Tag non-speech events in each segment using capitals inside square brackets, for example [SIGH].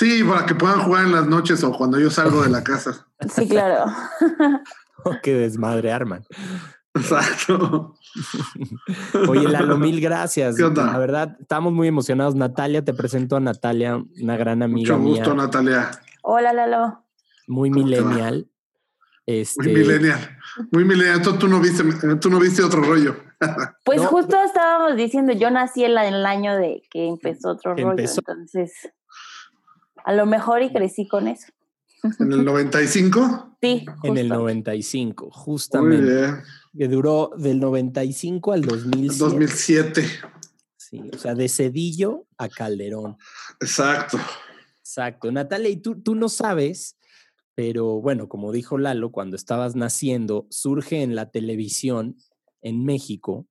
Sí, para que puedan jugar en las noches o cuando yo salgo de la casa. Sí, claro. Oh, [LAUGHS] qué desmadre arman. Exacto. Oye, Lalo, mil gracias. ¿Qué onda? La verdad, estamos muy emocionados. Natalia, te presento a Natalia, una gran amiga Mucho gusto, mía, Natalia. Hola, Lalo. muy millennial. Muy Este, millennial. Muy millennial. Tú, tú no viste, tú no viste otro rollo. [LAUGHS] Pues No, justo estábamos diciendo, yo nací en, el año de que empezó otro Que rollo, empezó. entonces a lo mejor y crecí con eso. En el 95. Sí, en el justo. 95, Muy justamente. bien. Que duró del 95 al 2007. 2007. Sí, o sea, de Cedillo a Calderón. Exacto. Exacto. Natalia, y tú, tú no sabes, pero bueno, como dijo Lalo, cuando estabas naciendo, surge en la televisión en México,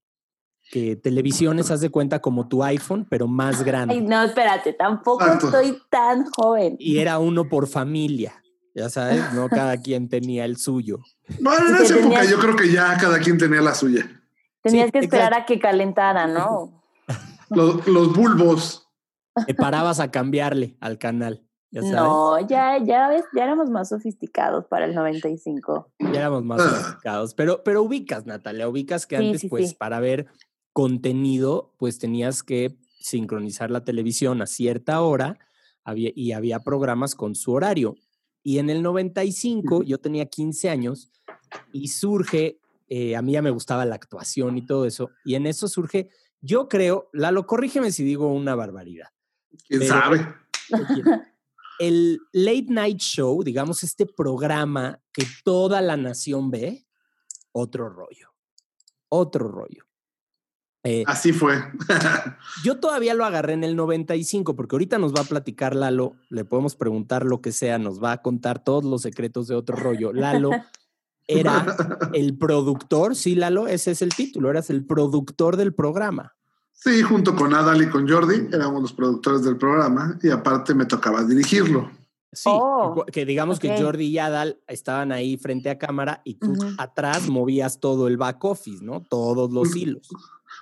que televisiones, haz de cuenta, como tu iPhone, pero más grande. Ay, no, espérate, tampoco Exacto. estoy tan joven. Y era uno por familia. Ya sabes, no [LAUGHS] cada quien tenía el suyo. Bueno, en esa época tenías- yo creo que ya cada quien tenía la suya. Tenías Sí, que esperar exacto. a que calentara, ¿no? [LAUGHS] Los, los bulbos. Te parabas a cambiarle al canal. Ya sabes, No, ya, ya ves, ya éramos más sofisticados para el 95. ya éramos más Ah. sofisticados. Pero, pero ubicas, Natalia, ubicas que Sí, antes, sí, pues, sí. para ver contenido, pues tenías que sincronizar la televisión a cierta hora había, y había programas con su horario. Y en el 95, yo tenía 15 años y surge, eh, a mí ya me gustaba la actuación y todo eso, y en eso surge, yo creo, Lalo, corrígeme si digo una barbaridad. ¿Quién Pero- sabe? El late night show, digamos, este programa que toda la nación ve, otro rollo, otro rollo. Eh, Así fue. [LAUGHS] yo todavía lo agarré en el 95, porque ahorita nos va a platicar Lalo, le podemos preguntar lo que sea, nos va a contar todos los secretos de otro rollo. Lalo [LAUGHS] era el productor, sí, Lalo, ese es el título, eras el productor del programa. Sí, junto con Adal y con Jordi éramos los productores del programa y aparte me tocaba dirigirlo. Sí, Oh, que- digamos que Jordi y Adal estaban ahí frente a cámara y tú atrás movías todo el back office, ¿no? Todos los hilos.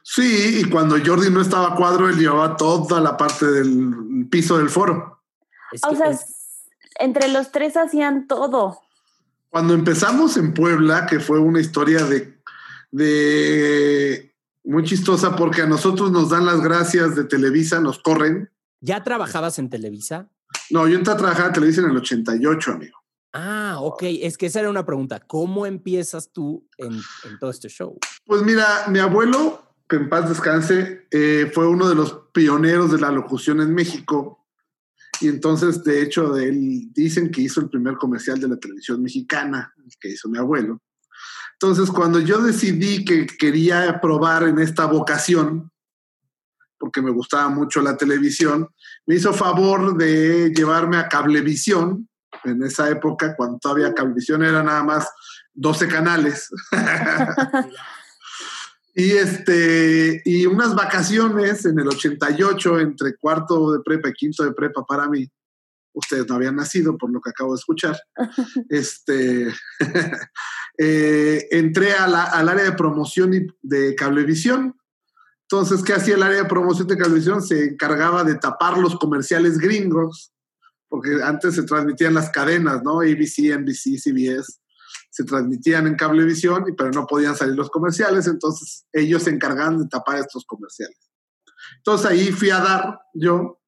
Sí, y cuando Jordi no estaba a cuadro, él llevaba toda la parte del piso del foro. Es O sea, es- entre los tres hacían todo. Cuando empezamos en Puebla, que fue una historia de, de muy chistosa porque a nosotros nos dan las gracias de Televisa, nos corren. ¿Ya trabajabas en Televisa? No, yo entré a trabajar en Televisa en el 88, amigo. Ah, ok. Es que esa era una pregunta. ¿Cómo empiezas tú en, en todo este show? Pues mira, mi abuelo, que en paz descanse, eh, fue uno de los pioneros de la locución en México. Y entonces, de hecho, de él dicen que hizo el primer comercial de la televisión mexicana, que hizo mi abuelo. Entonces, cuando yo decidí que quería probar en esta vocación, porque me gustaba mucho la televisión, me hizo favor de llevarme a Cablevisión, en esa época, cuando todavía Cablevisión era nada más 12 canales. [LAUGHS] [LAUGHS] Y este, y unas vacaciones en el 88, entre cuarto de prepa y quinto de prepa para mí. Ustedes no habían nacido, por lo que acabo de escuchar. [LAUGHS] este, [LAUGHS] eh, entré a la- al área de promoción de Cablevisión. Entonces, ¿qué hacía el área de promoción de Cablevisión? Se encargaba de tapar los comerciales gringos, porque antes se transmitían las cadenas, ¿no? ABC, NBC, CBS se transmitían en cablevisión, y- pero no podían salir los comerciales, entonces ellos se encargaban de tapar estos comerciales. Entonces ahí fui a dar yo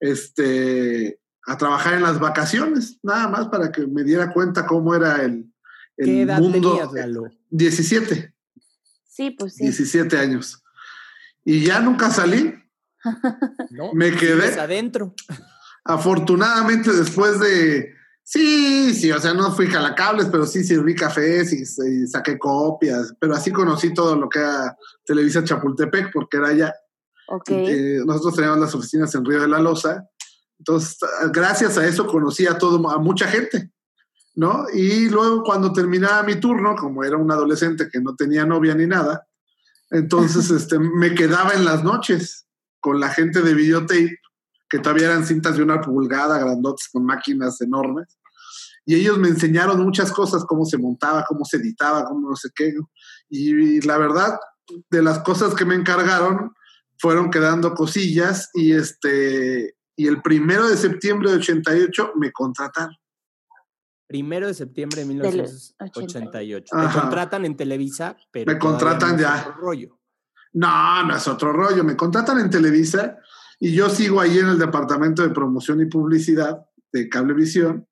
este, a trabajar en las vacaciones, nada más para que me diera cuenta cómo era el, el ¿Qué edad mundo. tenías, Lalo? 17, Sí, pues sí. 17 años. Y ya nunca salí. [LAUGHS] ¿No? Me quedé. Adentro. Afortunadamente, después de. Sí, sí, o sea, no fui jalacables, pero sí sirví cafés y, y saqué copias. Pero así conocí todo lo que era Televisa Chapultepec, porque era allá. Ok. Eh, nosotros teníamos las oficinas en Río de la Loza Entonces, gracias a eso conocí a, todo, a mucha gente, ¿no? Y luego cuando terminaba mi turno, como era un adolescente que no tenía novia ni nada, entonces [LAUGHS] este, me quedaba en las noches con la gente de videotape, que todavía eran cintas de una pulgada, grandotes, con máquinas enormes. Y ellos me enseñaron muchas cosas, cómo se montaba, cómo se editaba, cómo no sé qué. Y, la verdad, de las cosas que me encargaron, fueron quedando cosillas y este y el primero de septiembre de 88 me contrataron. Primero de septiembre de 1988. Me contratan en Televisa, pero. Me contratan ya. Es otro rollo. No, no es otro rollo. Me contratan en Televisa y yo sigo ahí en el departamento de promoción y publicidad de Cablevisión.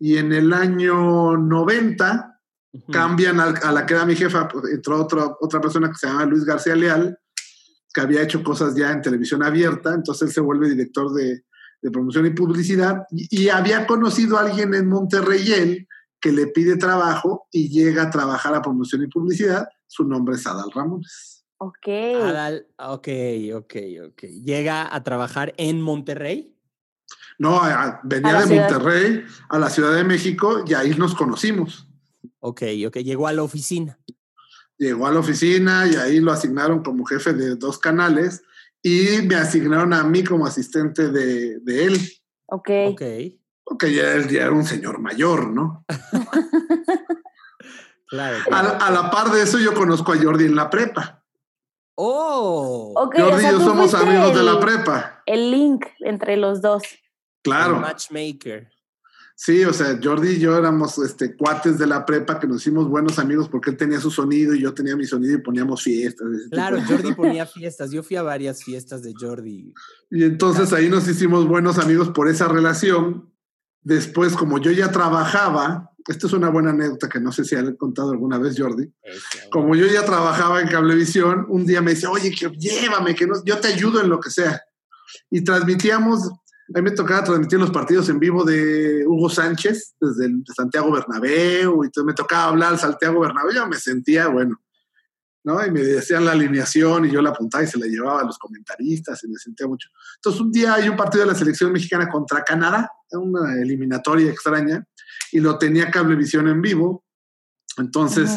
Y en el año 90 cambian a, la que era mi jefa, pues, entró otra, otra persona que se llama Luis García Leal, que había hecho cosas ya en televisión abierta, entonces él se vuelve director de, de promoción y publicidad, y, había conocido a alguien en Monterrey él, que le pide trabajo y llega a trabajar a promoción y publicidad. Su nombre es Adal Ramones. Ok. Adal, ok, ok, ok. ¿Llega a trabajar en Monterrey? No, venía de Monterrey a la Ciudad de México y ahí nos conocimos. Ok, ok. Llegó a la oficina. Llegó a la oficina y ahí lo asignaron como jefe de dos canales y me asignaron a mí como asistente de, él. Ok. Ok. Porque ya él ya era un señor mayor, ¿no? [LAUGHS] claro. A, la par de eso, yo conozco a Jordi en la prepa. Oh. Jordi y yo somos amigos de la prepa. El link entre los dos. Claro. matchmaker. Sí, o sea, Jordi y yo éramos este, cuates de la prepa que nos hicimos buenos amigos porque él tenía su sonido y yo tenía mi sonido y poníamos fiestas. Claro, Jordi ponía fiestas. Yo fui a varias fiestas de Jordi. Y entonces ahí nos hicimos buenos amigos por esa relación. Después, como yo ya trabajaba, esta es una buena anécdota que no sé si han contado alguna vez, Jordi. Como yo ya trabajaba en Cablevisión, un día me dice, oye, que llévame, que no, yo te ayudo en lo que sea. Y transmitíamos a mí me tocaba transmitir los partidos en vivo de Hugo Sánchez desde el, Santiago Bernabéu y entonces me tocaba hablar al Santiago Bernabéu. Yo me sentía, bueno, ¿no? Y me decían la alineación y yo la apuntaba y se la llevaba a los comentaristas y me sentía mucho. Entonces un día hay un partido de la selección mexicana contra Canadá, una eliminatoria extraña, y lo tenía Cablevisión en vivo. Entonces...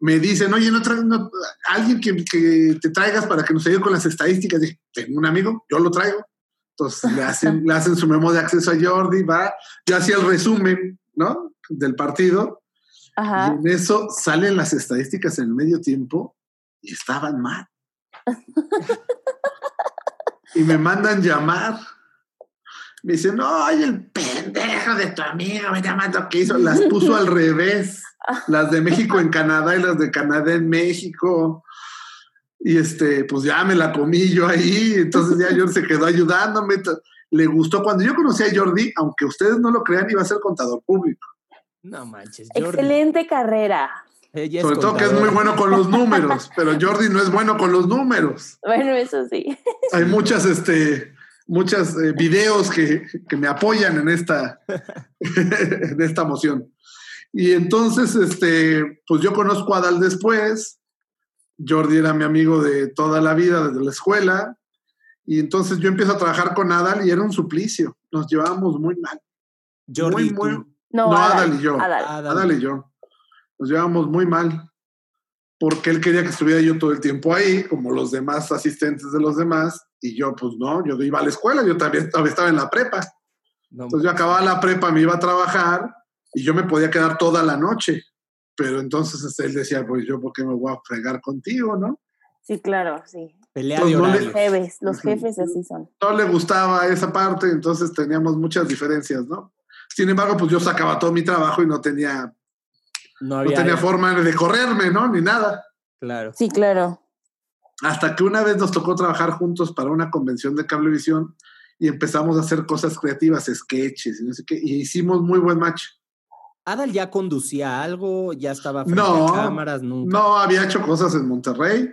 me dicen, oye, no, no alguien que, que, te traigas para que nos ayude con las estadísticas. Dije, tengo un amigo, yo lo traigo. Entonces le hacen, le hacen su memo de acceso a Jordi, va, yo hacía el resumen, ¿no? Del partido. Y en eso salen las estadísticas en el medio tiempo y estaban mal. y me mandan llamar. Me dicen, no, ay, el pendejo de tu amigo me llamando que hizo. Las puso al revés. Las de México en Canadá y las de Canadá en México. Y este, pues ya me la comí yo ahí, entonces ya Jordi se quedó ayudándome. Le gustó. Cuando yo conocí a Jordi, aunque ustedes no lo crean, iba a ser contador público. No manches, Jordi. Excelente carrera. Sobre todo que es muy bueno con los números, pero Jordi no es bueno con los números. Bueno, eso sí. Hay muchas, este, muchas eh, videos que, que, me apoyan en esta, [LAUGHS] en esta moción. Y entonces, este, pues yo conozco a Adal después, Jordi era mi amigo de toda la vida, desde la escuela, y entonces yo empiezo a trabajar con Adal y era un suplicio, nos llevábamos muy mal. Jordi, muy, No, Adal, y yo. Adal. y yo. Nos llevábamos muy mal, porque él quería que estuviera yo todo el tiempo ahí, como los demás asistentes de los demás, y yo pues no, yo iba a la escuela, yo también estaba en la prepa. entonces yo acababa la prepa, me iba a trabajar y yo me podía quedar toda la noche. Pero entonces este, él decía, pues yo, ¿por qué me voy a fregar contigo, no? Sí, claro, sí. Pelea de los jefes, los jefes así son. No le gustaba esa parte, entonces teníamos muchas diferencias, ¿no? Sin embargo, pues yo sacaba todo mi trabajo y no tenía, no, había tenía forma de correrme, ¿no? Ni nada. Claro. Sí, claro. Hasta que una vez nos tocó trabajar juntos para una convención de cablevisión y empezamos a hacer cosas creativas, sketches y no sé qué, y hicimos muy buen match. ¿Adal ya conducía algo? ¿Ya estaba frente a cámaras? Nunca. No, había hecho cosas en Monterrey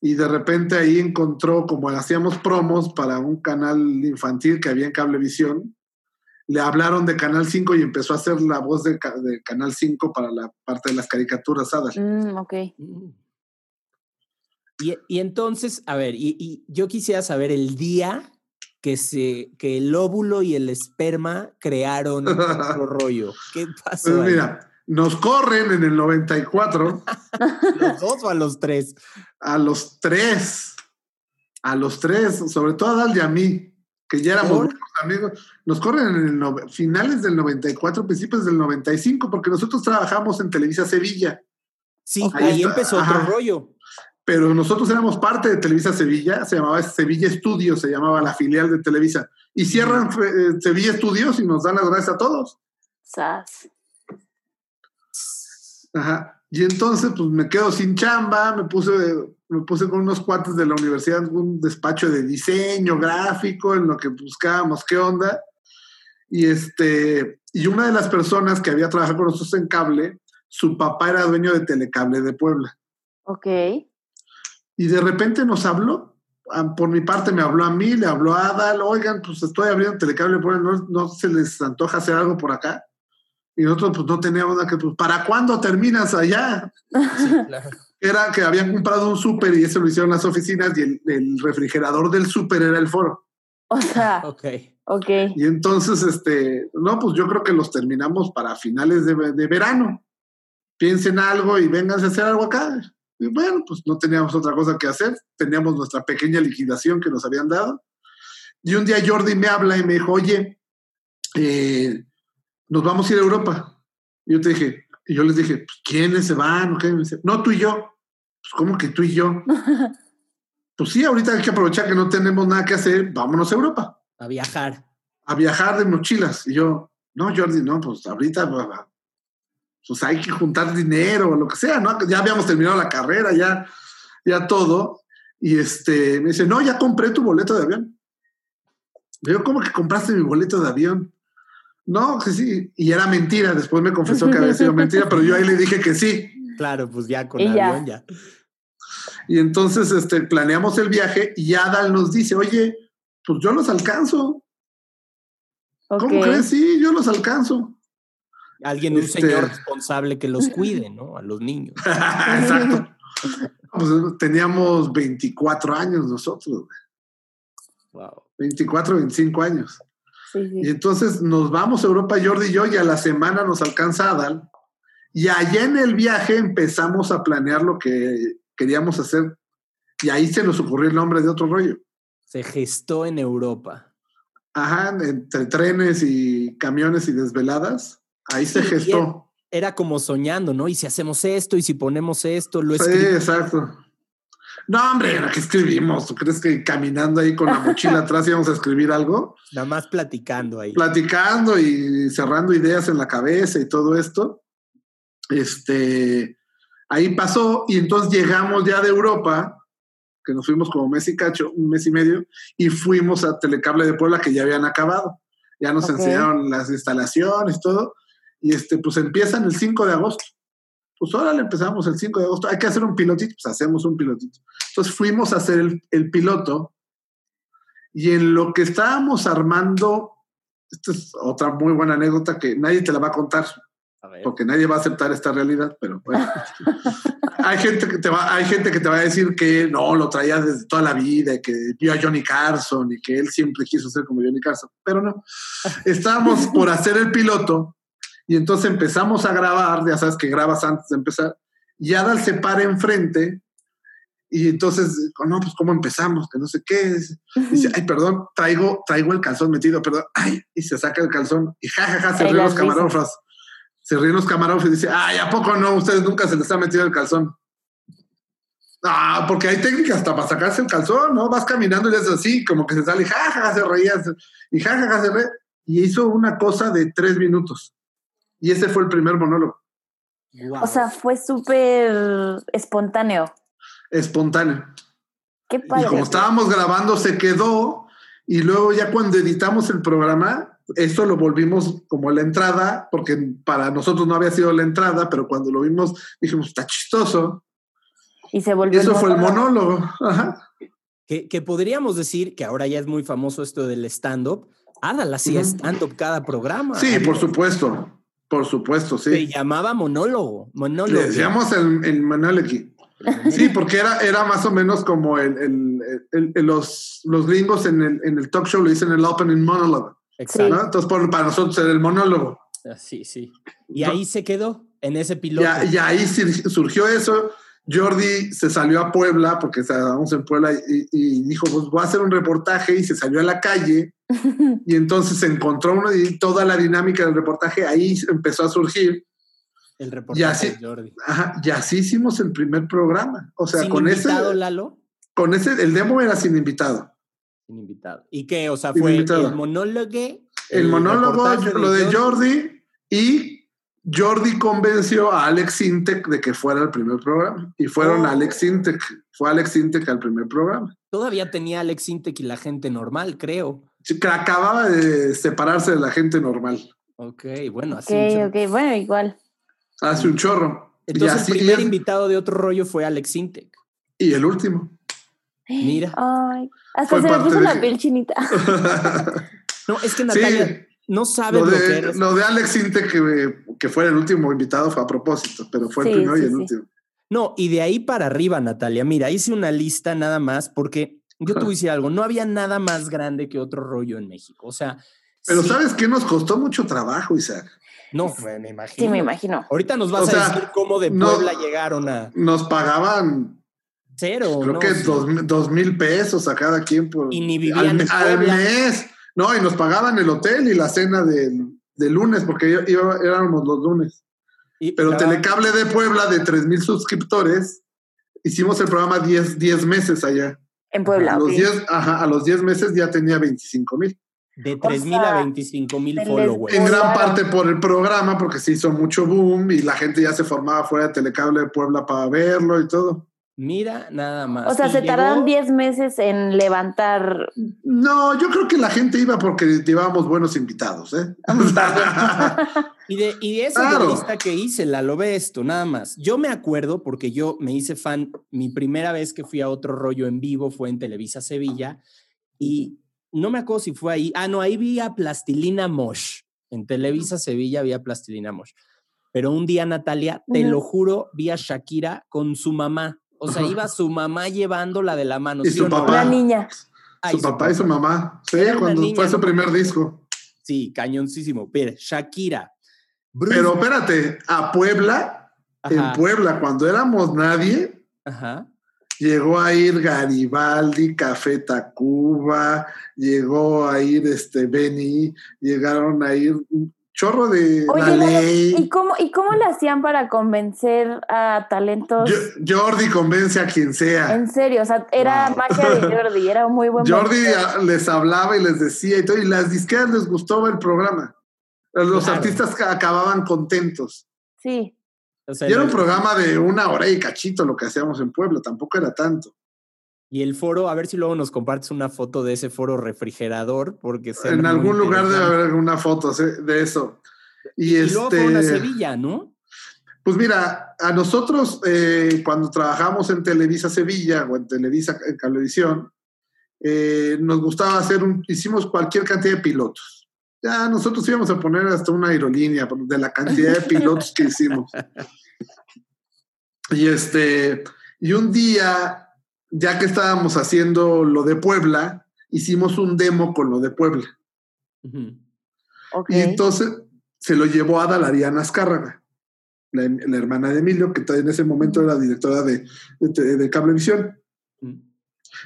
y de repente ahí encontró, como hacíamos promos para un canal infantil que había en Cablevisión, le hablaron de Canal 5 y empezó a hacer la voz de, Canal 5 para la parte de las caricaturas Adal. Mm, ok. Mm. Y, entonces, a ver, y, y yo quisiera saber el día que, se, que el óvulo y el esperma crearon [LAUGHS] otro rollo. ¿Qué pasó? Pues ahí? mira, nos corren en el 94 ¿Los dos o a los tres? a los tres. A los tres, sobre todo a Dal y a mí, que ya éramos amigos. Nos corren en el finales del 94, principios del 95, porque nosotros trabajamos en Televisa Sevilla. Sí, Ahí empezó ajá. otro rollo. Pero nosotros éramos parte de Televisa Sevilla, se llamaba Sevilla Estudios, se llamaba la filial de Televisa. Y cierran eh, Sevilla Estudios y nos dan las gracias a todos. Sas. Ajá. Y entonces, pues me quedo sin chamba, me puse, me puse con unos cuates de la universidad, un despacho de diseño gráfico, en lo que buscábamos qué onda. Y este, y una de las personas que había trabajado con nosotros en cable, su papá era dueño de Telecable de Puebla. Ok. Y de repente nos habló. Ah, Por mi parte me habló a mí, le habló a Adal, oigan, pues estoy abriendo telecable, ¿no, no se les antoja hacer algo por acá. Y nosotros pues no teníamos nada que, pues, ¿para cuándo terminas allá? Sí, [LAUGHS] claro. Era que habían comprado un súper y eso lo hicieron las oficinas y el, el refrigerador del súper era el foro. O sea, [LAUGHS] Ok. ok. Y entonces, este, no, pues yo creo que los terminamos para finales de, de verano. Piensen algo y vénganse a hacer algo acá. Y bueno, pues no teníamos otra cosa que hacer. Teníamos nuestra pequeña liquidación que nos habían dado. Y un día Jordi me habla y me dijo, oye, eh, nos vamos a ir a Europa. Y yo te dije, y yo les dije, pues, ¿quiénes se van? ¿O qué? Me dice, no, tú y yo. Pues, ¿cómo que tú y yo? [LAUGHS] Pues sí, ahorita hay que aprovechar que no tenemos nada que hacer, vámonos a Europa A viajar. a viajar de mochilas. Y yo, no, Jordi, no, pues ahorita pues, hay que juntar dinero o lo que sea, ¿no? Ya habíamos terminado la carrera, ya, ya todo. Y este, me dice, no, ya compré tu boleto de avión. Le Digo, ¿cómo que compraste mi boleto de avión? No, que sí. Y era mentira. Después me confesó que había sido mentira, pero yo ahí le dije que sí. Claro, pues ya con Y ya. avión ya. Y entonces este, planeamos el viaje y Adal nos dice, oye, pues yo los alcanzo. ¿Cómo crees? Sí, yo los alcanzo. Alguien, un Este- señor responsable que los cuide, ¿no? A los niños. [LAUGHS] Exacto. Pues, teníamos 24 años nosotros, güey. Wow. 24, 25 años. Sí, Y entonces nos vamos a Europa, Jordi y yo, y a la semana nos alcanza Adal. Y allá en el viaje empezamos a planear lo que queríamos hacer. Y ahí se nos ocurrió el nombre de otro rollo. Se gestó en Europa. Ajá, entre trenes y camiones y desveladas. Ahí se Sí, gestó. Era como soñando, ¿no? Y si hacemos esto y si ponemos esto, lo Sí, escribimos. exacto. No, hombre, ¿qué escribimos? ¿Tú crees que caminando ahí con la mochila [LAUGHS] atrás íbamos a escribir algo? Nada más platicando ahí. platicando y cerrando ideas en la cabeza y todo esto. Este, ahí pasó y entonces llegamos ya de Europa, que nos fuimos como mes y cacho, un mes y medio, y fuimos a Telecable de Puebla que ya habían acabado. Ya nos Ok. enseñaron las instalaciones, todo, y este, pues empiezan el 5 de agosto. Pues ahora le empezamos el 5 de agosto. Hay que hacer un pilotito, pues hacemos un pilotito. Entonces fuimos a hacer el, el piloto y en lo que estábamos armando, esta es otra muy buena anécdota que nadie te la va a contar A porque nadie va a aceptar esta realidad, pero bueno. [LAUGHS] hay, gente que te va, hay gente que te va a decir que no, lo traía desde toda la vida, y que vio a Johnny Carson y que él siempre quiso ser como Johnny Carson, pero no. Estábamos por hacer el piloto y entonces empezamos a grabar, ya sabes que grabas antes de empezar, y Adal se para enfrente y entonces, no, pues cómo empezamos, que no sé qué. Dice, ay, perdón, traigo, traigo el calzón metido, perdón, ay, y se saca el calzón y jajaja, ja, ja, se ríen los camarógrafos. Se ríen los camarógrafos y dice, ay, ¿a poco no? Ustedes nunca se les ha metido el calzón. Ah, porque hay técnicas hasta para sacarse el calzón, ¿no? Vas caminando y es así, como que se sale jajaja, se reía, y jajaja, se reía. Y hizo una cosa de tres minutos. Y ese fue el primer monólogo. O sea, fue súper espontáneo. espontáneo. Qué Y padre. como estábamos grabando, se quedó. Y luego ya cuando editamos el programa, esto lo volvimos como la entrada, porque para nosotros no había sido la entrada, pero cuando lo vimos dijimos, está chistoso. Y se volvió. eso fue el monólogo. Ajá. que, que podríamos decir que ahora ya es muy famoso esto del stand-up. Adal hacía stand-up cada programa. Sí, por supuesto. Por supuesto, Se sí. llamaba monólogo. Monólogo. Le decíamos el, el. Sí, porque era, era más o menos como el, el- los, los gringos en el, en el talk show le dicen el opening monologue. Exacto. ¿no? Entonces, por- para nosotros era el monólogo. Ah, Sí, sí. Y ahí se quedó, en ese piloto. Ya- Y, ahí sur- surgió eso. Jordi se salió a Puebla, porque estábamos en Puebla, y, y dijo, pues voy a hacer un reportaje, y se salió a la calle, [LAUGHS] y entonces se encontró uno y toda la dinámica del reportaje ahí empezó a surgir. el y reportaje así- de Jordi. Ajá, y así hicimos el primer programa. O sea, Sin con ese, invitado, Lalo. con ese, el demo era sin invitado. Sin invitado. ¿Y qué? O sea, Sin fue invitado. el monólogo. El, monólogo, lo de Jordi, y Jordi convenció a Alex Intec de que fuera el primer programa. Y fueron Oh. Alex Intec, fue Alex Intec al primer programa. Todavía tenía Alex Intec y la gente normal, creo. Sí, que acababa de separarse de la gente normal. Ok, bueno, así. Ok, ok, bueno, igual. Hace un chorro. Entonces, y, así, el primer y, invitado de otro rollo fue Alex Intec. y el último. Mira. Ay, hasta Fue se me puso de- la piel chinita. [LAUGHS] No, es que sí, Natalia no sabe lo lo, que de, eres. lo de Alex Intec, que, que fuera el último invitado, fue a propósito, pero fue el Sí, primero y el sí. último. No, y de ahí para arriba, Natalia. Mira, hice una lista nada más porque yo te voy a [LAUGHS] decir algo. No había nada más grande que otro rollo en México. O sea, Pero sí- ¿sabes qué? Nos costó mucho trabajo, Isaac. No, me imagino. Sí, me imagino. Ahorita nos vas O sea, a decir cómo de no- Puebla llegaron a Nos pagaban cero. Creo ¿no? que Sí. dos, mil- dos mil pesos a cada quien por Y ni vivían al, en al mes. No, y nos pagaban el hotel y la cena del, del lunes, porque yo- yo- éramos los lunes. Y- Pero Telecable de Puebla, de tres mil suscriptores, hicimos el programa 10, 10 meses allá. En Puebla, a, los ok. 10, ajá, a los 10 meses ya tenía 25 mil. De O 3 mil a sea, 25 mil followers. En gran parte por el programa, porque se hizo mucho boom y la gente ya se formaba fuera de Telecable de Puebla para verlo y todo. Mira, nada más. O sea, se llegó- tardaron 10 meses en levantar. No, yo creo que la gente iba porque llevábamos buenos invitados, ¿eh? [LAUGHS] Y de, y de esa Claro. lista que hice, la lo ve esto, nada más. Yo me acuerdo porque yo me hice fan, mi primera vez que fui a otro rollo en vivo fue en Televisa Sevilla y no me acuerdo si fue ahí. Ah, no, ahí vi a Plastilina Mosh. En Televisa Sevilla había Plastilina Mosh. Pero un día, Natalia, te lo juro, vi a Shakira con su mamá. O sea, iba su mamá llevándola de la mano. Y ¿sí su no? papá. Una niña. Ay, su papá y su mamá. Sí, cuando niña, fue su primer disco. Sí, cañoncísimo. Pero Shakira. Bruce- Pero espérate, a Puebla, en Puebla, cuando éramos nadie, ajá. llegó a ir Garibaldi, Café Tacuba, llegó a ir este Benny, llegaron a ir chorro de Oye, la ley. ¿Y cómo, ¿Y cómo le hacían para convencer a talentos? Yo- Jordi convence a quien sea. En serio, o sea, era Wow. magia de Jordi, era muy buen [LAUGHS] Jordi a- les hablaba y les decía y todo, y las disqueras les gustaba el programa. Los Claro. artistas ca- acababan contentos. Sí. O sea, Y era un programa de una hora y cachito lo que hacíamos en Puebla, tampoco era tanto. Y el foro, a ver si luego nos compartes una foto de ese foro refrigerador, porque En algún lugar debe haber alguna foto de eso. Y, Y luego fueron a este, Sevilla, ¿no? pues mira, a nosotros eh, cuando trabajamos en Televisa Sevilla o en Televisa en Cablevisión, eh, nos gustaba hacer un, hicimos cualquier cantidad de pilotos. Ya nosotros íbamos a poner hasta una aerolínea de la cantidad de pilotos que hicimos. [LAUGHS] Y este, y un día, ya que estábamos haciendo lo de Puebla, hicimos un demo con lo de Puebla. Y entonces se lo llevó a Dalariana Azcárraga, la, la hermana de Emilio, que en ese momento era directora de, de, de Cablevisión, Ujú.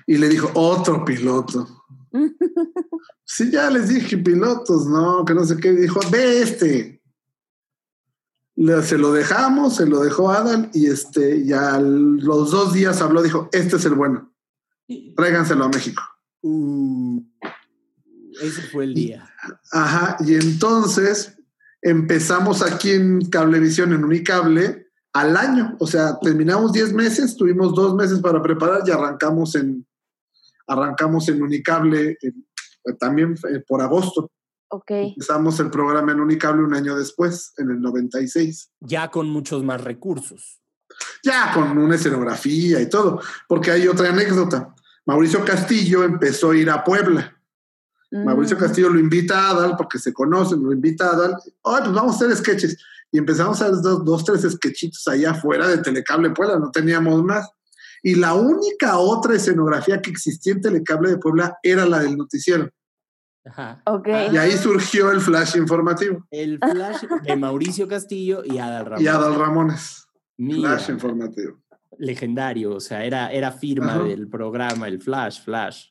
y le dijo, otro piloto. [LAUGHS] Sí, ya les dije pilotos, no, que no sé qué. Dijo, ve este. Se lo dejamos, se lo dejó Adal y este, ya los dos días habló, dijo, este es el bueno, tráiganselo a México. Uh, ese fue el día. Ajá, y entonces empezamos aquí en Cablevisión, en Unicable, al año. O sea, terminamos 10 meses, tuvimos dos meses para preparar y arrancamos en, arrancamos en Unicable también eh, por agosto. Ok. Empezamos el programa en Unicable un año después, en el 96. Ya con muchos más recursos. Ya con una escenografía y todo, porque hay otra anécdota. Mauricio Castillo empezó a ir a Puebla. Mauricio Mm. Castillo lo invita a Adal porque se conocen, lo invita a Adal. Ay, pues vamos a hacer sketches. y empezamos a hacer dos, dos, tres sketchitos allá afuera de Telecable Puebla, no teníamos más. Y la única otra escenografía que existía en Telecable de Puebla era la del noticiero. Ajá. Ok. Y ahí surgió el flash informativo. El flash de Mauricio Castillo y Adal Ramones. Y Adal Ramones. Mira, Flash informativo. legendario, o sea, era, era firma Ajá. del programa, el flash, flash.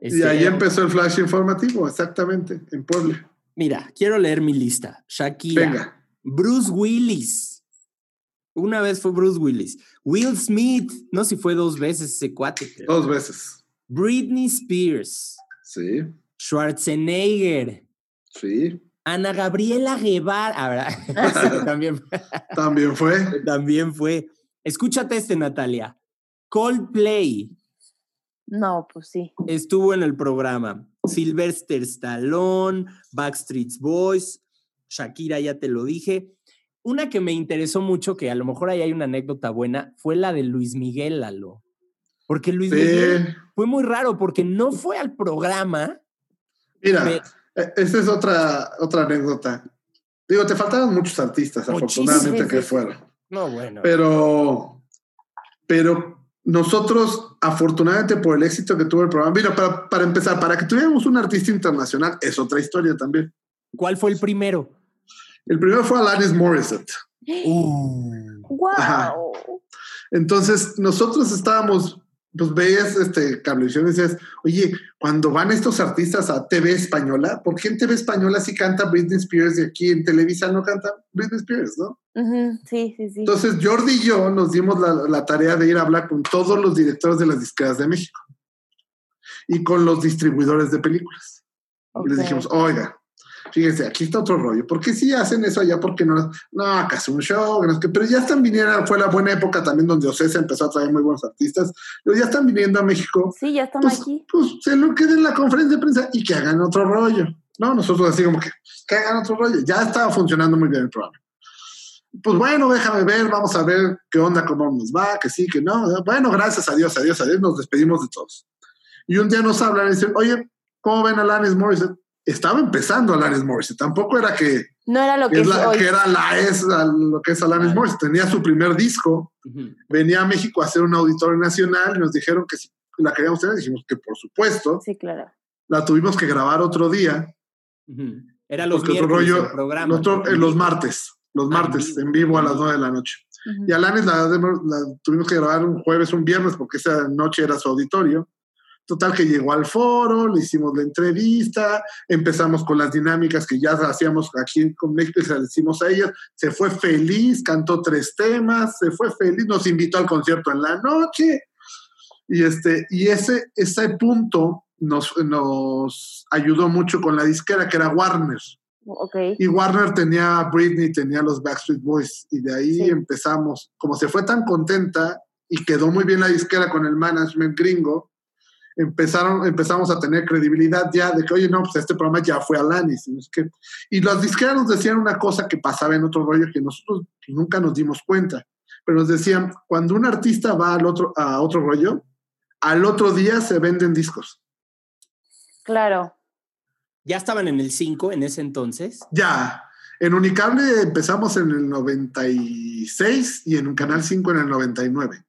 Y Este, ahí era- empezó el flash informativo, exactamente, en Puebla. Mira, quiero leer mi lista. Shakira, Venga. Bruce Willis. Una vez fue Bruce Willis. Will Smith, no sé si fue dos veces ese cuate. creo. Dos veces. Britney Spears, Sí, Schwarzenegger, sí. Ana Gabriela Guevara. Ah, ¿verdad? [LAUGHS] Sí, también, [LAUGHS] También fue. también fue. Escúchate este, Natalia. Coldplay No, pues sí. estuvo en el programa. Sylvester Stallone, Backstreet Boys, Shakira, ya te lo dije. Una que me interesó mucho, que a lo mejor ahí hay una anécdota buena, fue la de Luis Miguel Lalo. Porque Luis Miguel Sí. fue muy raro porque no fue al programa. Mira, Me- eh, esa es otra, otra anécdota. Digo, te faltaban muchos artistas, afortunadamente que fueron. No, bueno. Pero, pero nosotros, afortunadamente por el éxito que tuvo el programa, mira, para, para empezar, para que tuviéramos un artista internacional, es otra historia también. ¿Cuál fue el primero? El primero fue Alanis Morissette. [GASPS] Uh, ¡Wow! Ajá. Entonces, nosotros estábamos, pues veías este cablevisión y decías, oye, cuando van estos artistas a TV española, ¿por qué en TV española sí canta Britney Spears y aquí en Televisa no canta Britney Spears, no? Ujú, Sí, sí, sí. Entonces, Jordi y yo nos dimos la, la tarea de ir a hablar con todos los directores de las disqueras de México y con los distribuidores de películas. Y les dijimos, oiga, fíjense, aquí está otro rollo. ¿Por qué sí hacen eso allá? Porque no, no, acá es un show, pero ya están viniendo, fue la buena época también donde Ocesa empezó a traer muy buenos artistas, pero ya están viniendo a México, Sí, ya estamos pues, aquí. pues se lo queden en la conferencia de prensa y que hagan otro rollo. No, nosotros así como que, que hagan otro rollo. Ya estaba funcionando muy bien el programa. Pues bueno, déjame ver, vamos a ver qué onda, cómo nos va, que sí, que no. Bueno, gracias a Dios, adiós, adiós, nos despedimos de todos. Y un día nos hablan y dicen, oye, ¿cómo ven a Alanis Morissette? Estaba empezando Alanis Morissette, tampoco era que, No era lo que es la, hoy. que era la es lo que es Alanis. Morissette. Tenía su primer disco, venía a México a hacer un auditorio nacional y nos dijeron que si la queríamos tener, dijimos que por supuesto, Sí, claro. la tuvimos que grabar otro día. Era los otro rollo, el programa. nosotros, ¿no? eh, los martes, los Ah, en martes, vivo, en vivo a las vivo. nueve de la noche. Y Alanis la, la tuvimos que grabar un jueves, un viernes, porque esa noche era su auditorio. Total que llegó al foro, le hicimos la entrevista, empezamos con las dinámicas que ya hacíamos aquí con se las hicimos a ella. Se fue feliz, cantó tres temas, se fue feliz, nos invitó al concierto en la noche. Y, este, y ese, ese punto nos, nos ayudó mucho con la disquera, que era Warner. Ok. Y Warner tenía a Britney, tenía a los Backstreet Boys, y de ahí Sí. empezamos. Como se fue tan contenta y quedó muy bien la disquera con el management gringo, empezaron, empezamos a tener credibilidad ya de que, oye, no, pues este programa ya fue. Es que, y las disqueras nos decían una cosa que pasaba en otro rollo que nosotros nunca nos dimos cuenta, pero nos decían, cuando un artista va al otro, a otro rollo, al otro día se venden discos. Claro. Ya estaban en el 5 en ese entonces. Ya, en Unicable empezamos en el 96 y en Canal 5 en el 99.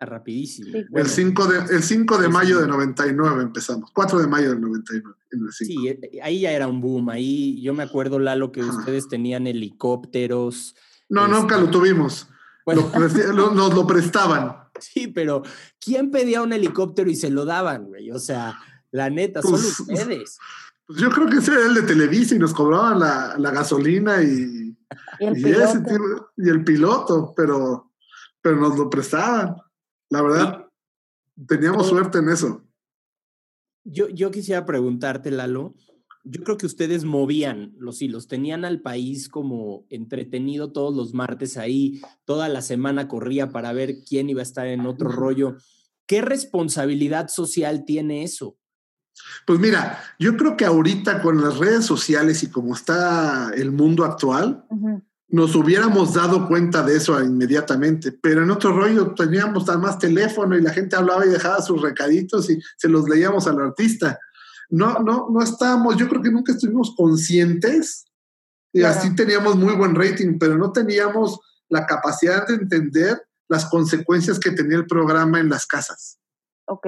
Ah, Rapidísimo. Sí. Bueno, el 5 de, el 5 de sí, mayo sí. de 99 empezamos. 4 de mayo del 99 en el 5. Sí, eh, ahí ya era un boom. Ahí yo me acuerdo, Lalo, que Ajá. ustedes tenían helicópteros. no, este, nunca lo tuvimos. Bueno, Lo presti- lo- nos lo prestaban. [LAUGHS] sí, pero ¿quién pedía un helicóptero y se lo daban, güey? O sea, la neta, solo Pues, ustedes. Pues yo creo que ese era el de Televisa y nos cobraban la, la gasolina y, Y el y ese piloto. tipo- y el piloto, pero, pero nos lo prestaban. La verdad, teníamos suerte en eso. Yo, yo quisiera preguntarte, Lalo. Yo creo que ustedes movían los hilos, tenían al país como entretenido todos los martes ahí, toda la semana corría para ver quién iba a estar en otro rollo. ¿Qué responsabilidad social tiene eso? Pues mira, yo creo que ahorita con las redes sociales y como está el mundo actual. Nos hubiéramos dado cuenta de eso inmediatamente, pero en otro rollo teníamos más teléfono y la gente hablaba y dejaba sus recaditos y se los leíamos al artista. No, no, no estábamos, yo creo que nunca estuvimos conscientes Y Claro. así teníamos muy buen rating, pero no teníamos la capacidad de entender las consecuencias que tenía el programa en las casas. Ok.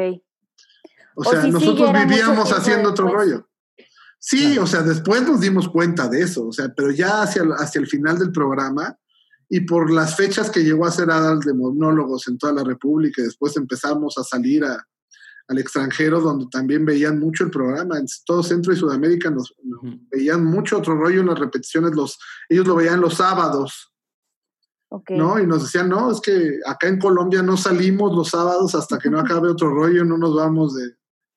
O O sea, si nosotros vivíamos haciendo otro rollo. Sí, Claro. o sea, después nos dimos cuenta de eso, o sea, pero ya hacia, el- hacia el final del programa y por las fechas que llegó a hacer Adal de monólogos en toda la República, y después empezamos a salir a- al extranjero donde también veían mucho el programa, en todo Centro y Sudamérica nos, nos veían mucho otro rollo en las repeticiones, los, ellos lo veían los sábados. ¿no? Y nos decían, no, es que acá en Colombia no salimos los sábados hasta que no [LAUGHS] acabe otro rollo, no nos vamos de,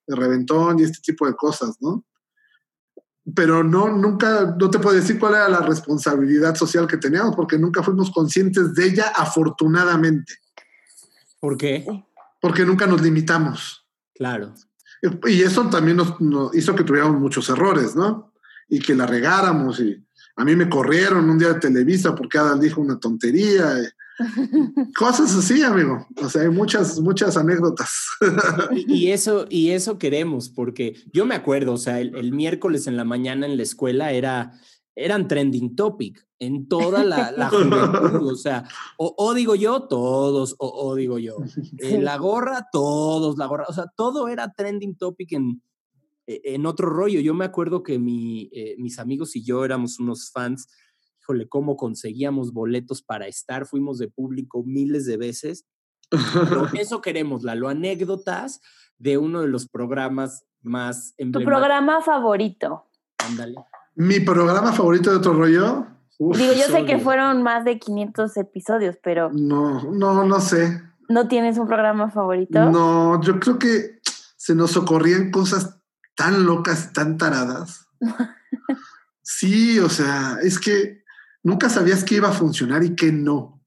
de reventón y este tipo de cosas, ¿no? Pero no, nunca, no te puedo decir cuál era la responsabilidad social que teníamos, porque nunca fuimos conscientes de ella, afortunadamente, ¿Por qué? porque nunca nos limitamos. Claro. Y eso también nos, nos hizo que tuviéramos muchos errores, ¿no? Y que la regáramos. Y a mí me corrieron un día de Televisa porque Adal dijo una tontería. [LAUGHS] Cosas así, amigo. O sea, hay muchas, muchas anécdotas. Y, y [LAUGHS] eso, y eso queremos, porque yo me acuerdo, o sea, el, el miércoles en la mañana en la escuela era, eran trending topic en toda la, la juventud, o sea, o, o digo yo, todos, o, o digo yo, eh, la gorra, todos, la gorra, o sea, todo era trending topic en, eh, en otro rollo. Yo me acuerdo que mi, eh, mis amigos y yo éramos unos fans, híjole, cómo conseguíamos boletos para estar, fuimos de público miles de veces. Pero [LAUGHS] eso queremos, Lalo, anécdotas de uno de los programas más Tu programa favorito. Ándale. Mi programa favorito de otro rollo. uf, Digo, yo sé que fueron más de 500 episodios, pero no, no, no sé. ¿no tienes un programa favorito? No, yo creo que se nos ocurrían cosas tan locas, tan taradas. [LAUGHS] Sí, o sea, es que nunca sabías que iba a funcionar y que no.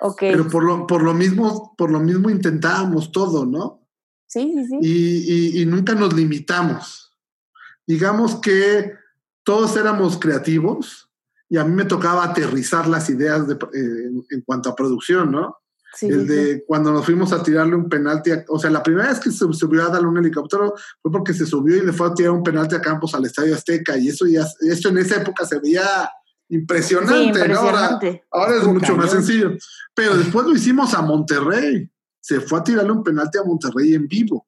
Ok. Pero por lo, por lo mismo, por lo mismo intentábamos todo, ¿no? sí, sí, sí. Y, y- y nunca nos limitamos. Digamos que todos éramos creativos y a mí me tocaba aterrizar las ideas de, eh, en, cuanto a producción, ¿no? Sí, el sí, sí. de cuando nos fuimos a tirarle un penalti, a- o sea, la primera vez que se subió a darle un helicóptero fue porque se subió y le fue a tirar un penalti a Campos al Estadio Azteca y eso ya, eso en esa época se veía impresionante, Sí, ¿no? Ahora, impresionante. ahora es mucho más sencillo. Pero después lo hicimos a Monterrey. Se fue a tirarle un penalti a Monterrey en vivo.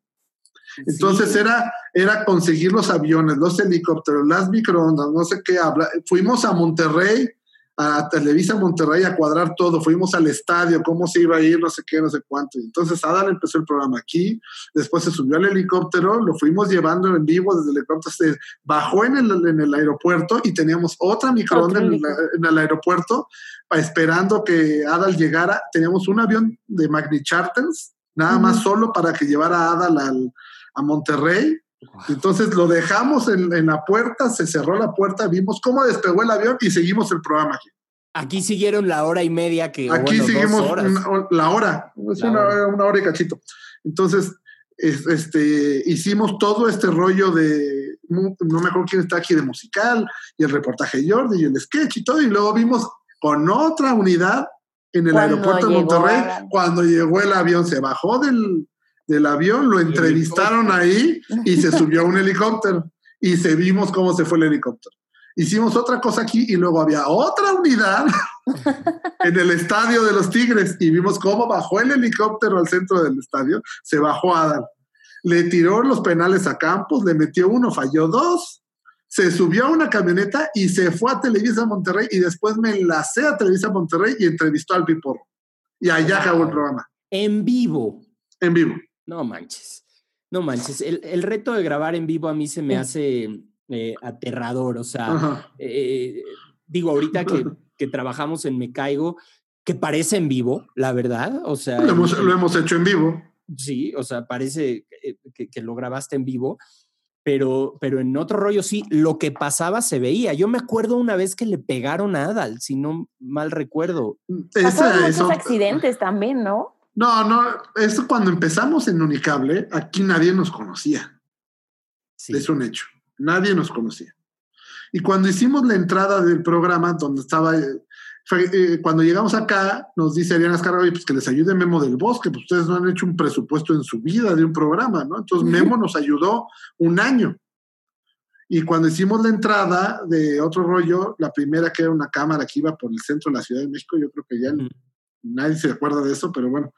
Entonces Sí. era, era conseguir los aviones, los helicópteros, las microondas, no sé qué. habla- Fuimos a Monterrey, a Televisa Monterrey a cuadrar todo. Fuimos al estadio, cómo se iba a ir, no sé qué, no sé cuánto. Entonces Adal empezó el programa aquí, después se subió al helicóptero, lo fuimos llevando en vivo desde el helicóptero, se bajó en el, en el aeropuerto y teníamos otra microonda Otro en, el aeropuerto esperando que Adal llegara. Teníamos un avión de Magni Charters, nada más solo para que llevara a Adal al, a Monterrey. Entonces lo dejamos en, en la puerta, se cerró la puerta, vimos cómo despegó el avión y seguimos el programa aquí. Aquí siguieron la hora y media que. Aquí bueno, seguimos una- la hora, es La una, hora. hora. una hora y cachito. Entonces, es- este, hicimos todo este rollo de, no me acuerdo quién está aquí, de musical, y el reportaje de Jordi, y el sketch y todo, y luego vimos con otra unidad en el Cuando aeropuerto de Monterrey, cuando llegó el avión, se bajó del, del avión, lo entrevistaron ahí y se [LAUGHS] subió a un helicóptero y se vimos cómo se fue el helicóptero. Hicimos otra cosa aquí y luego había otra unidad [LAUGHS] en el estadio de los Tigres y vimos cómo bajó el helicóptero al centro del estadio, se bajó Adal, le tiró los penales a Campos, le metió uno, falló dos, se subió a una camioneta y se fue a Televisa Monterrey y después me enlacé a Televisa Monterrey y entrevistó al Piporro. Y allá acabó el programa, En vivo. en vivo. No manches. No manches. El, el reto de grabar en vivo a mí se me hace eh, aterrador. O sea, eh, digo, ahorita que, [LAUGHS] que trabajamos en Me Caigo, que parece en vivo, la verdad. O sea, Lo hemos, el- lo hemos hecho en vivo. Sí, o sea, parece que, que- que lo grabaste en vivo, pero, pero en otro rollo sí, lo que pasaba se veía. Yo me acuerdo una vez que le pegaron a Adal, si no mal recuerdo. Esa muchos accidentes también, ¿no? No, no, eso cuando empezamos en Unicable, aquí nadie nos conocía. Sí. Es un hecho. Nadie nos conocía. Y cuando hicimos la entrada del programa, donde estaba, eh, fue, eh, cuando llegamos acá, nos dice Ariana Escarga, "Oye, pues que les ayude Memo del Bosque, pues ustedes no han hecho un presupuesto en su vida de un programa, ¿no? Entonces Memo nos ayudó un año. Y cuando hicimos la entrada de otro rollo, la primera que era una cámara que iba por el centro de la Ciudad de México, yo creo que ya Ujú. Nadie se acuerda de eso, pero bueno.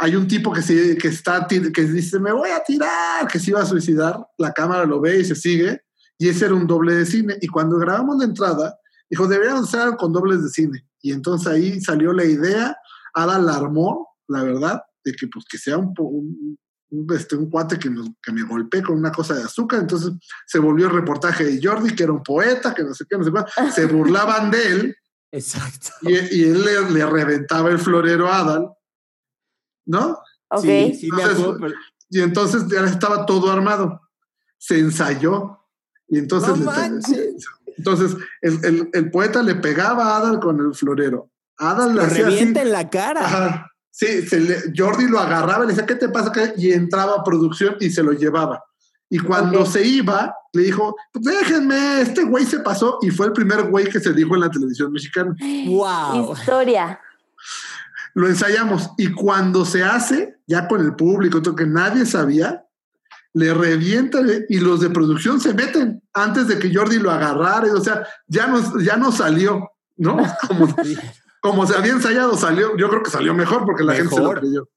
Hay un tipo que, se, que, está, que dice, me voy a tirar, que se iba a suicidar. La cámara lo ve y se sigue. Y ese era un doble de cine. Y cuando grabamos la entrada, dijo, deberíamos hacer algo con dobles de cine. Y entonces ahí salió la idea. Ada la armó, la verdad, de que pues que sea un, un, un, este, un cuate que, nos- que me golpee con una cosa de azúcar. Entonces se volvió el reportaje de Jordi, que era un poeta, que no sé qué, no sé cuál. Se burlaban de él Exacto. y, y él le, le reventaba el florero a Adal, ¿no? Ok. Sí, sí me Entonces, acuerdo. pero- Y entonces ya estaba todo armado. Se ensayó. Y entonces, No le- entonces el, el- el poeta le pegaba a Adal con el florero. Adal le hacía así. revienta en la cara. Ajá. Sí, se le- Jordi lo agarraba y le decía, ¿qué te pasa? ¿Qué?" Y entraba a producción y se lo llevaba. Y cuando se iba, le dijo, pues déjenme, este güey se pasó. Y fue el primer güey que se dijo en la televisión mexicana. Wow. Historia. Lo ensayamos y cuando se hace, ya con el público, todo que nadie sabía, le revienta y los de producción se meten antes de que Jordi lo agarrara. O sea, ya no, ya no salió, ¿no? [LAUGHS] Como, como se había ensayado, salió. Yo creo que salió mejor porque la gente se lo creyó.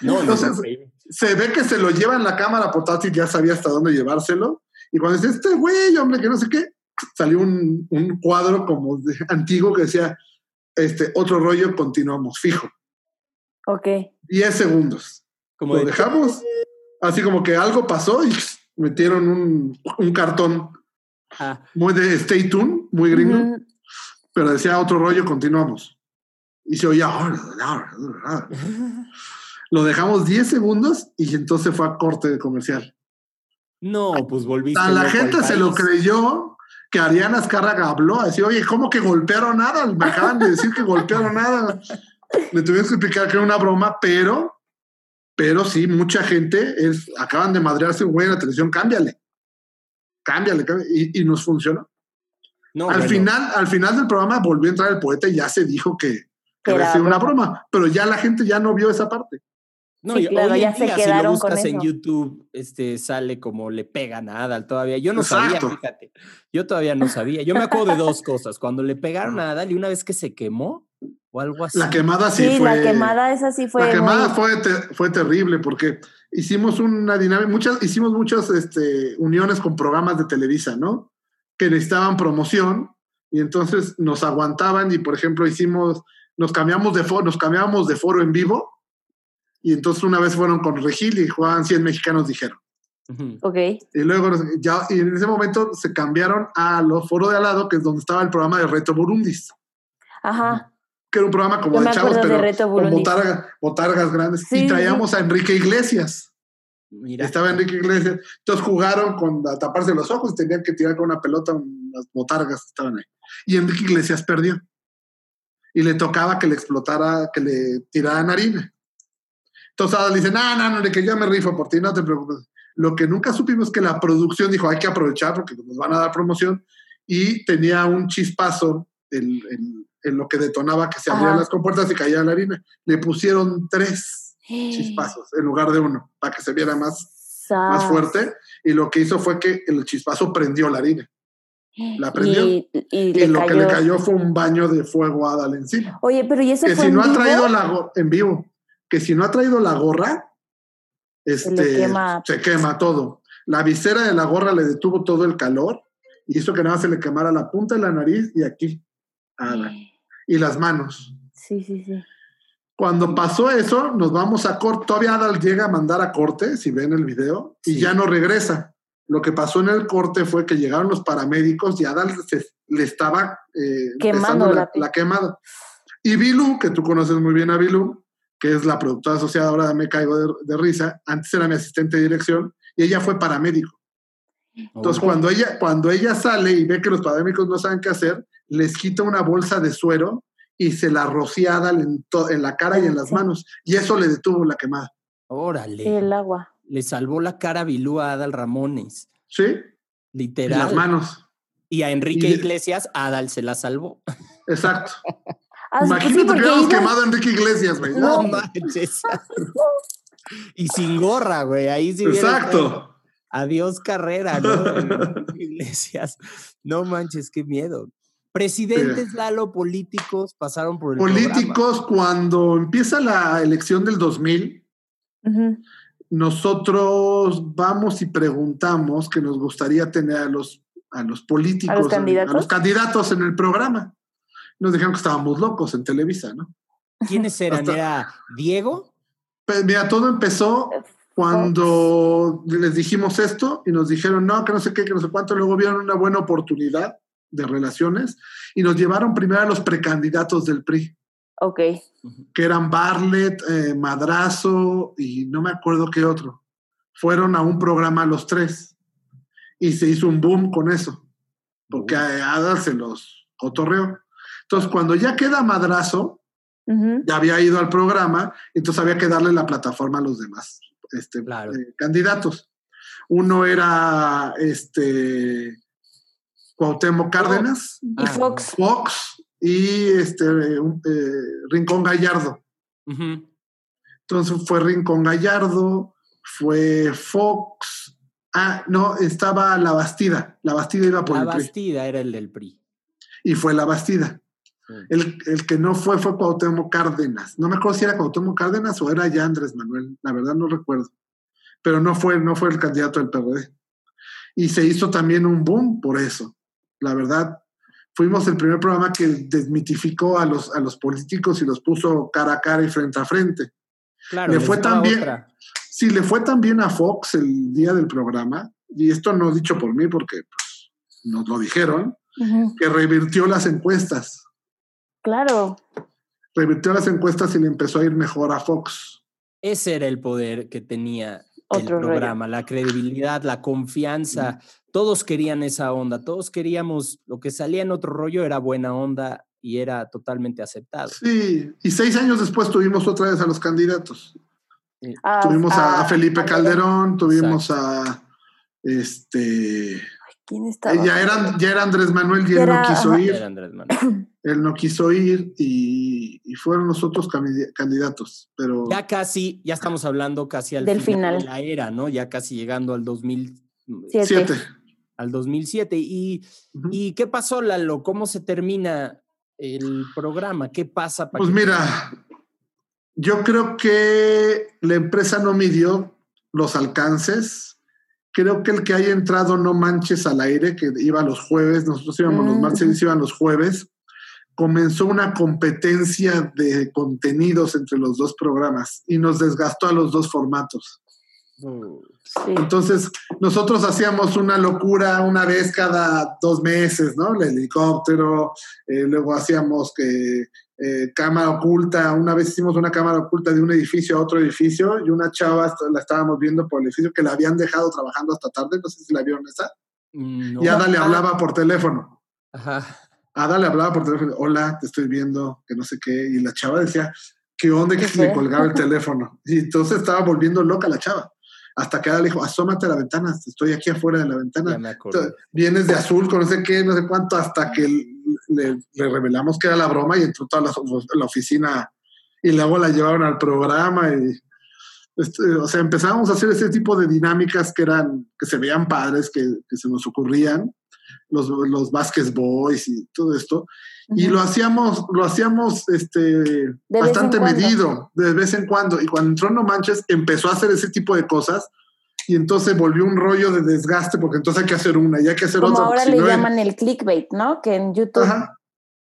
No, no, Entonces- increíble. Se ve que se lo lleva en la cámara portátil, ya sabía hasta dónde llevárselo. Y cuando dice, este güey, hombre, que no sé qué, salió un, un cuadro como de- antiguo que decía, este, otro rollo, continuamos, fijo. Ok. 10 segundos. Como lo de- dejamos, así como que algo pasó y metieron un, un cartón Ah, muy de Stay Tuned, muy gringo, pero decía otro rollo, continuamos. Y se oía, [LAUGHS] lo dejamos 10 segundos y entonces fue a corte de comercial. No, pues volviste. Tan la gente se lo creyó que Ariana Azcárraga habló, así, oye, ¿cómo que golpearon nada? Me acaban de decir que golpearon nada. Le tuvimos que explicar que era una broma, pero, pero sí, mucha gente es, acaban de madrearse un güey en la televisión, cámbiale. Cámbiale, cámbiale. Y, y nos funcionó. No, al, bueno, final, al final del programa volvió a entrar el poeta y ya se dijo que, que era sido una broma, pero ya la gente ya no vio esa parte. No, Sí, claro, hoy ya en se día, si lo quedaron con buscas en eso. YouTube, este, sale como le pegan a Adal todavía. Yo no Exacto. sabía, fíjate. Yo todavía no sabía. Yo me acuerdo de dos [LAUGHS] cosas. Cuando le pegaron a Adal y una vez que se quemó o algo así. La quemada sí, Sí, fue. la quemada esa sí fue. la quemada muy- fue, te- fue terrible porque hicimos una dinámica, muchas, hicimos muchas este, uniones con programas de Televisa, ¿no? Que necesitaban promoción y entonces nos aguantaban y, por ejemplo, hicimos, nos cambiamos de foro, nos cambiábamos de foro en vivo y entonces una vez fueron con Regil y jugaban 100 mexicanos, dijeron. Ok. Y luego ya, y en ese momento se cambiaron a los foros de al lado, que es donde estaba el programa de Reto Burundis, Ajá. que era un programa como Yo de chavos, de pero Reto con botarga- botargas grandes. Sí, y sí, traíamos a Enrique Iglesias. Mira. Estaba Enrique Iglesias. Entonces jugaron con a taparse los ojos y tenían que tirar con una pelota unas botargas que estaban ahí. Y Enrique Iglesias perdió. Y le tocaba que le explotara, que le tiraran harina. Entonces Ada le dice, no, no, no, de que yo me rifo por ti, no te preocupes. Lo que nunca supimos es que la producción dijo, hay que aprovechar porque nos van a dar promoción. Y tenía un chispazo en, en- en lo que detonaba que se abrían Ajá. las compuertas y caía la harina. Le pusieron tres [GASPS] chispazos en lugar de uno, para que se viera más más fuerte y lo que hizo fue que el chispazo prendió la harina. La [GASPS] prendió. Y, y Y lo cayó. que le cayó fue un baño de fuego a Adal encima. Oye, pero ¿y eso Que fue si en no ha vivo? traído la en vivo, que si no ha traído la gorra, este, quema. se quema todo. La visera de la gorra le detuvo todo el calor y hizo que nada más se le quemara la punta de la nariz y aquí. Y las manos. Sí, sí, sí. Cuando pasó eso, nos vamos a corte. Todavía Adal llega a mandar a corte, si ven el video, y ya no regresa. Lo que pasó en el corte fue que llegaron los paramédicos y Adal se- le estaba eh, Quemando la la, quemada. Y Bilú, que tú conoces muy bien a Bilú, que es la productora asociada ahora de Me Caigo de, de Risa, antes era mi asistente de dirección, y ella fue paramédico. Entonces, cuando, ella, cuando ella sale y ve que los paramédicos no saben qué hacer, les quita una bolsa de suero y se la rocía a Adal en, en la cara y en las manos. Y eso le detuvo la quemada. Órale. El agua. Le salvó la cara a Bilú a Adal Ramones. ¿Sí? Y Literal. las manos. Y a Enrique Y- Iglesias, Adal se la salvó. Exacto. [LAUGHS] Ah, pues Imagínate sí, hubiéramos iba- quemado a Enrique Iglesias, güey. No No, manches. y sin gorra, güey. Ahí sí Exacto. Adiós carrera, ¿no? Iglesias. No manches, qué miedo. Presidentes, Lalo, políticos pasaron por el Políticos, cuando empieza la elección del 2000, nosotros vamos y preguntamos que nos gustaría tener a los, a los políticos, ¿A los candidatos? a los candidatos en el programa. Nos dijeron que estábamos locos en Televisa, ¿no? ¿Quiénes eran? Hasta- ¿Era Diego? Pues mira, todo empezó cuando les dijimos esto y nos dijeron, no, que no sé qué, que no sé cuánto, luego vieron una buena oportunidad de relaciones y nos llevaron primero a los precandidatos del PRI, Ok. que eran Bartlett, eh, Madrazo y no me acuerdo qué otro. Fueron a un programa los tres y se hizo un boom con eso, porque a Ada se los cotorreó. Entonces, cuando ya queda Madrazo, ya había ido al programa, entonces había que darle la plataforma a los demás este, Claro. eh, candidatos. Uno era este Cuauhtémoc Cárdenas, Y Ah, Fox. Fox y este eh, Rincón Gallardo. Entonces fue Rincón Gallardo, fue Fox. Ah, no, estaba La Bastida. La Bastida iba por La el PRI. Bastida era el del PRI. Y fue La Bastida. Sí. El, el que no fue fue Cuauhtémoc Cárdenas. No me acuerdo si era Cuauhtémoc Cárdenas o era ya Andrés Manuel. La verdad no recuerdo. Pero no fue, no fue el candidato del PRD. Y se hizo también un boom por eso. La verdad, fuimos el primer programa que desmitificó a los, a los políticos y los puso cara a cara y frente a frente. Claro, Le fue daba tan bien. otra. Sí, le fue tan bien a Fox el día del programa, y esto no dicho por mí porque pues, nos lo dijeron, que revirtió las encuestas. Claro. revirtió las encuestas y le empezó a ir mejor a Fox. Ese era el poder que tenía Otro el rollo. programa, la credibilidad, la confianza. Todos querían esa onda, todos queríamos, lo que salía en otro rollo era buena onda y era totalmente aceptado. Sí, y seis años después tuvimos otra vez a los candidatos. Ah, tuvimos a, ah, Felipe Calderón, tuvimos a este. ¿Quién eh, estaba? Ya era, ya era Andrés Manuel y él Era- no quiso ajá. ir. Era Andrés Manuel. [CLEARS THROAT] Él no quiso ir y, y fueron los otros candi- candidatos. Pero Ya casi, ya estamos hablando casi al Del final, de la era, ¿no? Ya casi llegando al 2000, Siete. siete. al 2007. ¿Y. ¿Y qué pasó, Lalo? ¿Cómo se termina el programa? ¿Qué pasa? para Pues que- mira, yo creo que la empresa no midió los alcances. Creo que el que haya entrado No Manches al aire, que iba los jueves, nosotros íbamos los Mm. martes, ellos iban los jueves, comenzó una competencia de contenidos entre los dos programas y nos desgastó a los dos formatos. Sí. Entonces, nosotros hacíamos una locura una vez cada dos meses, ¿no? El helicóptero, eh, luego hacíamos que eh, cámara oculta, una vez hicimos una cámara oculta de un edificio a otro edificio y una chava la estábamos viendo por el edificio que la habían dejado trabajando hasta tarde, no sé si la vieron esa, no. y Ada le hablaba por teléfono. Ajá. Ada le hablaba por teléfono, hola, te estoy viendo, que no sé qué, y la chava decía, ¿qué onda que ¿Qué le colgaba el [LAUGHS] teléfono? Y entonces estaba volviendo loca la chava. Hasta que Ada le dijo, asómate a la ventana, estoy aquí afuera de la ventana. Entonces, vienes de azul con no sé qué, no sé cuánto, hasta que le, le revelamos que era la broma y entró toda la, la oficina y luego la llevaron al programa y este, o sea, empezamos a hacer ese tipo de dinámicas que eran, que se veían padres, que, que se nos ocurrían, los, los Vasquez Boys y todo esto, y Ujú. lo hacíamos, lo hacíamos este, bastante medido, de vez en cuando, y cuando entró No Manches empezó a hacer ese tipo de cosas, y entonces volvió un rollo de desgaste, porque entonces hay que hacer una y hay que hacer Como otra. ahora le no es- llaman el clickbait, ¿no? Que en YouTube Ajá,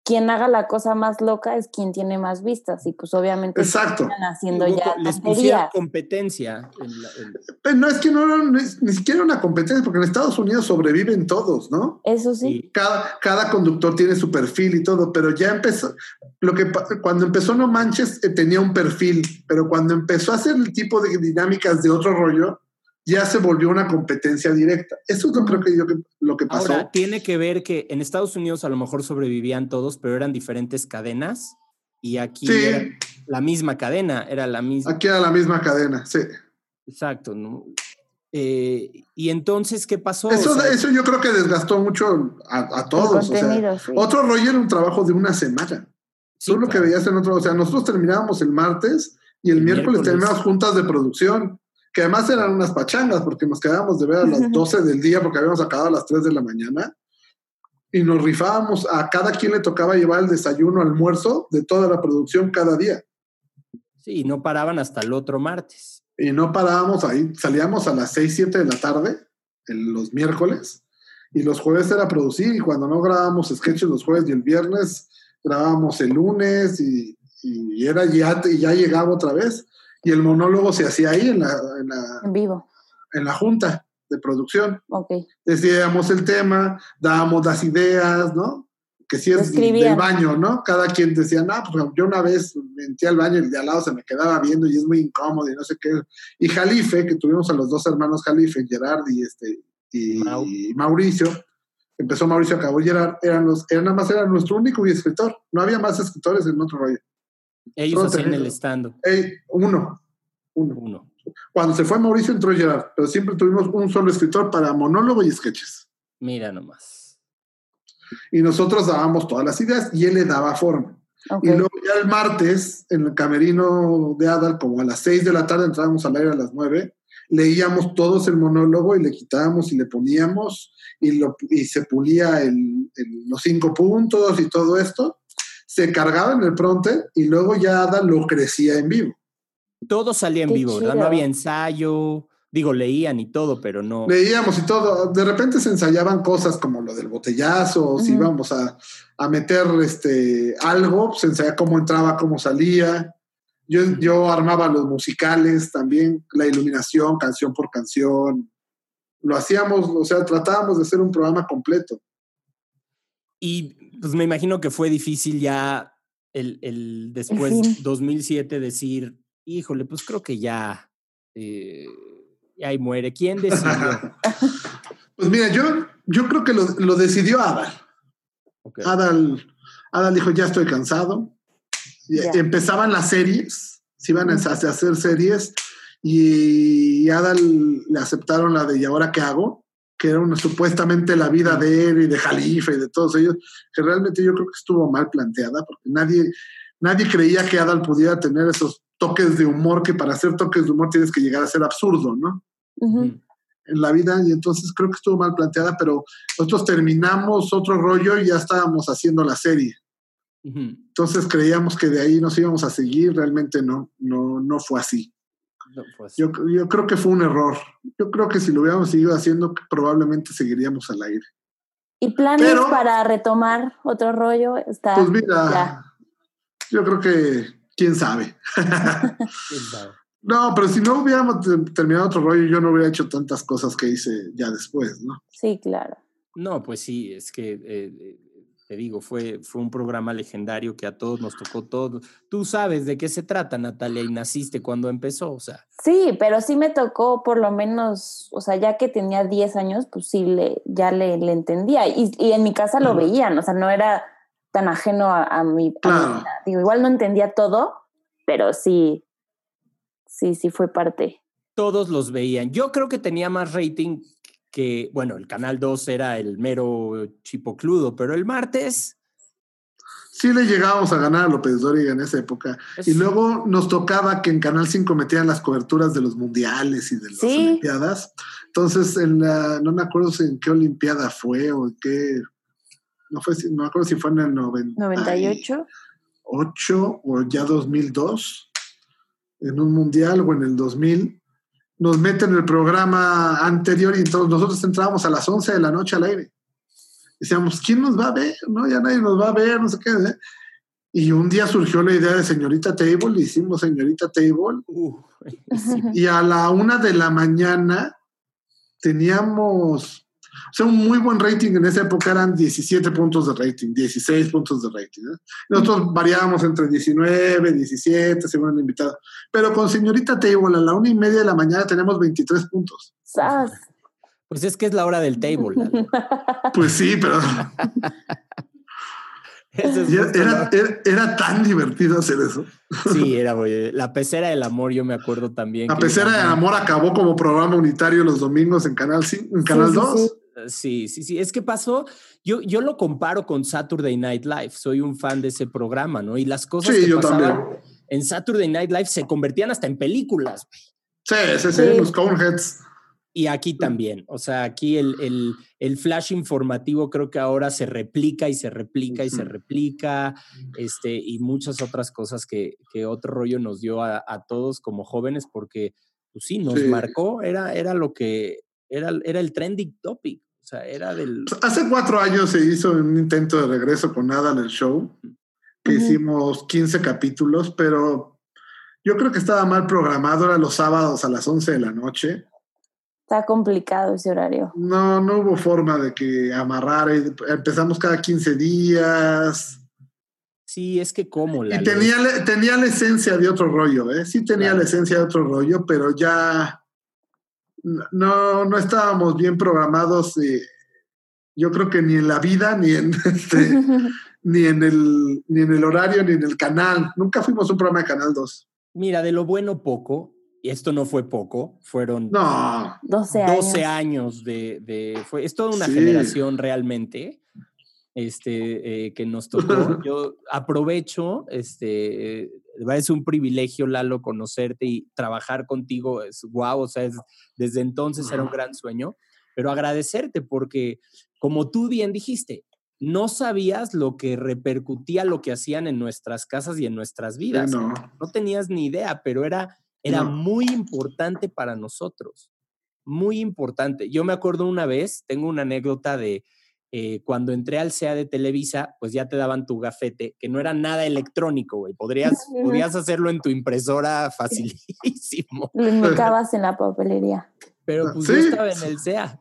quien haga la cosa más loca es quien tiene más vistas y pues obviamente exacto. están haciendo ya les pusieron competencia. en la- en- Pero no es que no, es ni siquiera una competencia, porque en Estados Unidos sobreviven todos, ¿no? Eso sí. y- Cada, cada conductor tiene su perfil y todo, pero ya empezó, lo que cuando empezó No Manches eh, tenía un perfil, pero cuando empezó a hacer el tipo de dinámicas de otro rollo, ya se volvió una competencia directa. Eso es lo creo que yo que, lo que pasó. Ahora, tiene que ver que en Estados Unidos a lo mejor sobrevivían todos, pero eran diferentes cadenas y aquí Sí. era la misma cadena, era la misma. Aquí era la misma cadena, sí. Exacto, ¿no? Eh, y entonces, ¿qué pasó? Eso, O sea, eso yo creo que desgastó mucho a, a todos. o sea, sí. Otro rollo era un trabajo de una semana. sí, Tú lo que veías en otro, o sea, nosotros terminábamos el martes y el, El miércoles, miércoles. teníamos juntas de producción, que además eran unas pachangas, porque nos quedábamos de ver a las 12 del día, porque habíamos acabado a las 3 de la mañana, y nos rifábamos, a cada quien le tocaba llevar el desayuno, almuerzo de toda la producción cada día. Sí, no paraban hasta el otro martes. Y no parábamos ahí, salíamos a las 6, 7 de la tarde, en los miércoles, y los jueves era producir, y cuando no grabábamos sketches los jueves y el viernes, grabábamos el lunes, y, y era ya, y ya llegaba otra vez, y el monólogo se hacía ahí en la, en la, En vivo. en la junta de producción. Ok. Decíamos el tema, dábamos las ideas, ¿no? Que si es del baño, ¿no? Cada quien decía, no, pues yo una vez me metí al baño y el de al lado se me quedaba viendo y es muy incómodo y no sé qué. Y Jalife, que tuvimos a los dos hermanos Jalife, Gerard y, este, y Mau. Mauricio, empezó Mauricio, acabó Gerard, eran los, era nada más era nuestro único y escritor. No había más escritores en otro rollo. Ellos hacían el stand Ey, uno, uno. uno. Cuando se fue Mauricio entró Gerard, pero siempre tuvimos un solo escritor para monólogo y sketches. Mira nomás. Y nosotros dábamos todas las ideas y él le daba forma. Ok. Y luego ya el martes, en el camerino de Adal, como a las 6 de la tarde, entrábamos al aire a las 9, leíamos todos el monólogo y le quitábamos y le poníamos y, lo, y se pulía el- el- los cinco puntos y todo esto. Se cargaba en el pronte y luego ya Adal lo crecía en vivo. Todo salía en Qué vivo, ¿verdad? No había ensayo. Digo, leían y todo, pero no. Leíamos y todo. De repente se ensayaban cosas como lo del botellazo, si íbamos a, a meter este, algo, se ensayaba cómo entraba, cómo salía. Yo, yo armaba los musicales también, la iluminación, canción por canción. Lo hacíamos, o sea, tratábamos de hacer un programa completo. Y pues me imagino que fue difícil ya el, el después, fin. 2007, decir, híjole, pues creo que ya, eh, ya ahí muere. ¿Quién decidió? [LAUGHS] Pues mira, yo, yo creo que lo, lo decidió Adal. Adal, Adal dijo, ya estoy cansado. Empezaban las series, se iban a hacer series y Adal le aceptaron la de ¿y ahora qué hago? Que era una, supuestamente la vida de él y de Jalifa y de todos ellos, que realmente yo creo que estuvo mal planteada porque nadie, nadie creía que Adal pudiera tener esos toques de humor que para hacer toques de humor tienes que llegar a ser absurdo, ¿no? En la vida y entonces creo que estuvo mal planteada, pero nosotros terminamos otro rollo y ya estábamos haciendo la serie. Entonces creíamos que de ahí nos íbamos a seguir, realmente no, no, no fue así. No, así. Yo, yo creo que fue un error. Yo creo que si lo hubiéramos seguido haciendo, probablemente seguiríamos al aire. ¿Y planes Pero- para retomar otro rollo? Está Pues mira, ya. yo creo que, quién sabe. ¿Quién sabe? [LAUGHS] No, pero si no hubiéramos te- terminado otro rollo, yo no hubiera hecho tantas cosas que hice ya después, ¿no? Sí, claro. No, pues sí, es que eh, eh, te digo, fue, fue un programa legendario que a todos nos tocó todo. Tú sabes de qué se trata, Natalia, y naciste cuando empezó, o sea. Sí, pero sí me tocó por lo menos, o sea, ya que tenía 10 años, pues sí, le, ya le, le entendía. Y, y en mi casa lo veían, o sea, no era tan ajeno a, a mi... a mi Claro. vida. digo, igual no entendía todo, pero sí, sí, sí fue parte. todos los veían. Yo creo que tenía más rating que, bueno, el Canal 2 era el mero chipocludo, pero el martes... Sí le llegábamos a ganar a López Dóriga en esa época. es- Y luego nos tocaba que en Canal 5 metían las coberturas de los mundiales y de las Sí. Olimpiadas. Entonces, en la, no me acuerdo si en qué Olimpiada fue o en qué. No, fue, no me acuerdo si fue en el 98 98. o ya 2002, en un mundial o en el 2000. Nos meten el programa anterior y entonces nosotros entrábamos a las 11 de la noche al aire. Decíamos, ¿quién nos va a ver? No, ya nadie nos va a ver, no sé qué. ¿eh? Y un día surgió la idea de señorita Table, hicimos señorita Table, Uh, [LAUGHS] y a la una de la mañana teníamos, o sea, un muy buen rating en esa época eran 17 puntos de rating, 16 puntos de rating. Nosotros variábamos entre 19, 17, según el invitado. Pero con señorita Table a la una y media de la mañana tenemos 23 puntos. ¡Sas! Pues es que es la hora del table. [LAUGHS] Pues sí, pero [LAUGHS] es era, era, era- era tan divertido hacer eso. Sí, era güey, la pecera del amor, yo me acuerdo también. La pecera de llamaban- amor acabó como programa unitario los domingos en Canal, en Canal sí, 2. sí. Sí, sí, sí. Es que pasó, yo, yo lo comparo con Saturday Night Live. Soy un fan de ese programa, ¿no? Y las cosas Sí, que yo pasaban también. en Saturday Night Live se convertían hasta en películas. Sí, sí, sí, Sí. los Coneheads. Y aquí también, o sea, aquí el, el- el flash informativo creo que ahora se replica y se replica y se replica, este, y muchas otras cosas que, que otro rollo nos dio a, a todos como jóvenes, porque, pues sí, nos Sí. marcó, era, era lo que, era, era el trending topic, o sea, era del... Hace cuatro años se hizo un intento de regreso con nada en el show, que hicimos 15 capítulos, pero yo creo que estaba mal programado, era los sábados a las 11 de la noche. Está complicado ese horario. No, no hubo forma de que amarrara. y Empezamos cada 15 días. Sí, es que como la... Y tenía, la- tenía la esencia de otro rollo, ¿eh? Sí tenía Claro. la esencia de otro rollo, pero ya no, no estábamos bien programados. eh, yo creo que ni en la vida, ni en, [LAUGHS] este, ni, en el, ni en el horario, ni en el canal. Nunca fuimos un programa de Canal 2. Mira, de lo bueno poco, y esto no fue poco, fueron No, 12 años. 12 años de, de- fue, es toda una Sí. generación realmente este, eh, que nos tocó. [LAUGHS] Yo aprovecho, este, eh, es un privilegio, Lalo, conocerte y trabajar contigo, es guau, o sea, es- desde entonces era un gran sueño, pero agradecerte porque, como tú bien dijiste, no sabías lo que repercutía lo que hacían en nuestras casas y en nuestras vidas no. no tenías ni idea, pero era, era No. muy importante para nosotros. Muy importante. Yo me acuerdo una vez, tengo una anécdota de eh, cuando entré al CEA de Televisa, pues ya te daban tu gafete, que no era nada electrónico, güey. Podrías, [LAUGHS] podías hacerlo en tu impresora facilísimo. Lo indicabas en la papelería. Pero pues Sí. yo estaba en el CEA.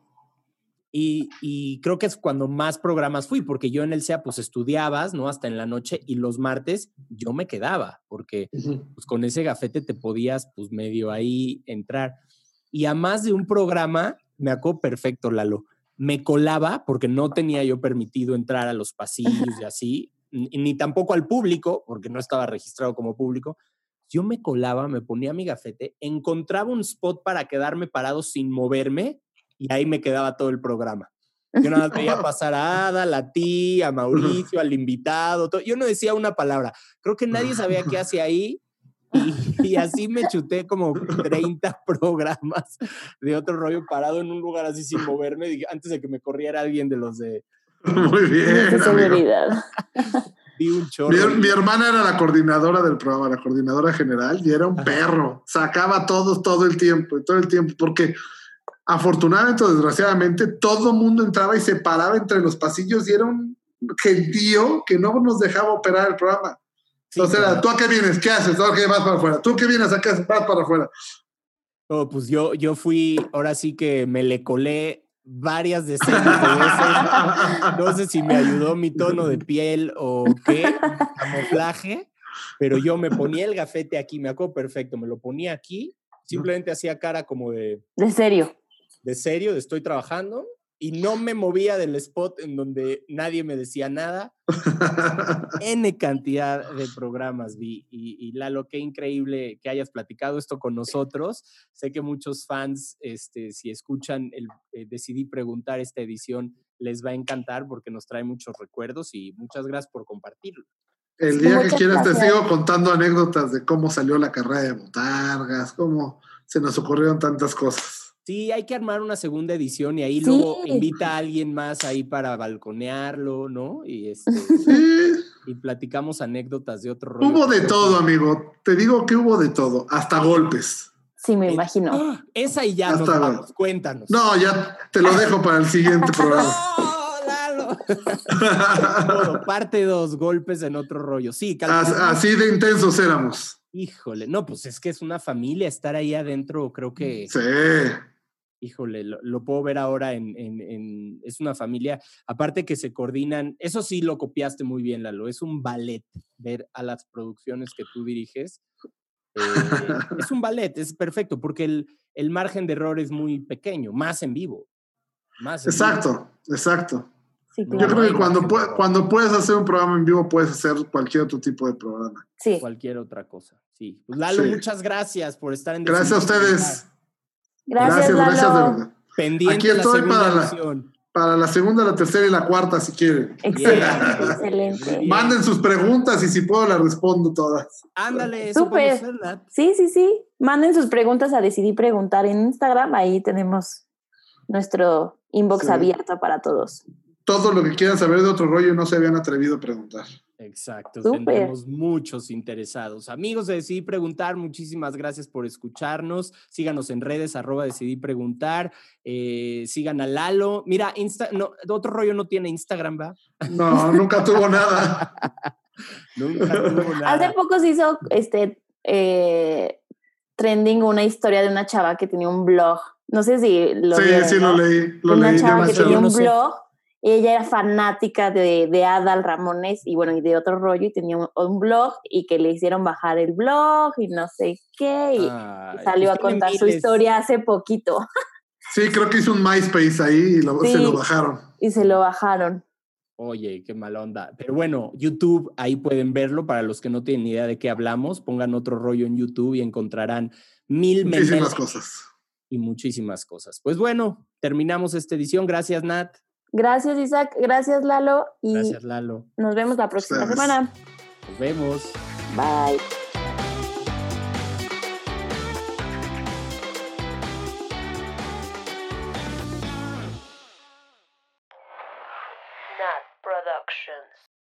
Y, y creo que es cuando más programas fui, porque yo en el CEA pues estudiabas, ¿no? Hasta en la noche y los martes yo me quedaba, porque pues con ese gafete te podías pues medio ahí entrar. Y a más de un programa, me acuerdo perfecto, Lalo, me colaba porque no tenía yo permitido entrar a los pasillos y así, ni, tampoco al público, porque no estaba registrado como público. Yo me colaba, me ponía mi gafete, encontraba un spot para quedarme parado sin moverme y ahí me quedaba todo el programa. Yo nada veía [LAUGHS] pasar a Ada, a tía, a Mauricio, al invitado. todo. Yo no decía una palabra. Creo que nadie sabía qué [LAUGHS] hacía ahí. Y, [LAUGHS] y así me chuté como 30 [LAUGHS] programas de otro rollo parado en un lugar así sin moverme, dije, antes de que me corriera alguien de los de... Muy bien. seguridad. [LAUGHS] Vi un chorro. Mi, mi hermana era la coordinadora del programa, la coordinadora general, y era un perro. Sacaba todos todo el tiempo, todo el tiempo, porque afortunadamente o desgraciadamente todo el mundo entraba y se paraba entre los pasillos y era un gentío que no nos dejaba operar el programa. Sí, Entonces era. ¿tú a qué vienes? ¿Qué haces? ¿Tú a qué vas para afuera? ¿Tú qué vienes acá? Vas para afuera. Oh, pues yo, yo fui, ahora sí que me le colé varias decenas de veces. No sé si me ayudó mi tono de piel o qué, camuflaje, pero yo me ponía el gafete aquí, me acuerdo perfecto, me lo ponía aquí, simplemente hacía cara como de, De serio. de serio, de estoy trabajando, y no me movía del spot en donde nadie me decía nada. N cantidad de programas vi. Y, y Lalo, qué increíble que hayas platicado esto con nosotros. Sé que muchos fans, este, si escuchan el eh, Decidí Preguntar esta edición, les va a encantar porque nos trae muchos recuerdos y muchas gracias por compartirlo. El Sí, día que quieras te sigo contando anécdotas de cómo salió la carrera de botargas, cómo se nos ocurrieron tantas cosas. Sí, hay que armar una segunda edición y ahí Sí. luego invita a alguien más ahí para balconearlo, ¿no? Y, este, [LAUGHS] Sí, y platicamos anécdotas de otro rollo. hubo de todo, amigo. Te digo que hubo de todo, hasta golpes. Sí, me Eh, imagino. ¡ah! Esa y ya nos Hasta vamos, cuéntanos. No, ya te lo dejo para el siguiente [LAUGHS] programa. Todo, [LAUGHS] parte dos, golpes en otro rollo. Sí, Así de intensos éramos. Híjole, no, pues es que es una familia, estar ahí adentro, creo que, Sí. Híjole, lo, lo puedo ver ahora en, en- en- es una familia, aparte que se coordinan, eso sí lo copiaste muy bien, Lalo, es un ballet ver a las producciones que tú diriges. Eh, es un ballet, es perfecto, porque el, el margen de error es muy pequeño, más en vivo. Más en vivo. Exacto, exacto. Sí, Yo creo que cuando, cuando puedes hacer un programa en vivo, puedes hacer cualquier otro tipo de programa. Sí. cualquier otra cosa. Sí. Pues Lalo, Sí. muchas gracias por estar en Gracias a ustedes. Gracias, gracias, Lalo. gracias de verdad. Pendiente Aquí estoy para la- edición. Para la segunda, la tercera y la cuarta, si quieren. Excelente, [LAUGHS] excelente. Manden sus preguntas y si puedo las respondo todas. Ándale, Súper. Sí, sí, sí. Manden sus preguntas a Decidí Preguntar en Instagram. Ahí tenemos nuestro inbox Sí. abierto para todos. Todo lo que quieran saber de otro rollo y no se habían atrevido a preguntar. Exacto, Súper. tendremos muchos interesados. Amigos de Decidí Preguntar, muchísimas gracias por escucharnos. Síganos en redes, arroba Decidí Preguntar. eh, sigan a Lalo. Mira, Insta, no, otro rollo no tiene Instagram, ¿va? No, nunca tuvo nada. [LAUGHS] Nunca tuvo [LAUGHS] Hace nada. poco se hizo este eh, trending una historia de una chava que tenía un blog. No sé si lo sí, vieron, sí, ¿no? lo leí. Lo una leí chava una que tenía un sé. blog. Ella era fanática de, de Adal Ramones y bueno, y de otro rollo, y tenía un, un blog y que le hicieron bajar el blog y no sé qué, y, y Ay, salió a pues contar su historia hace poquito Sí, creo que hizo un MySpace ahí y lo- se lo bajaron. y se lo bajaron. Oye, qué mala onda. Pero bueno, YouTube, ahí pueden verlo. Para los que no tienen ni idea de qué hablamos, pongan otro rollo en YouTube y encontrarán mil Muchísimas cosas. y muchísimas cosas. Pues bueno, terminamos esta edición. Gracias, Nat. Gracias, Isaac. Gracias, Lalo. Y Gracias, Lalo. nos vemos la próxima semana. Nos vemos. Bye.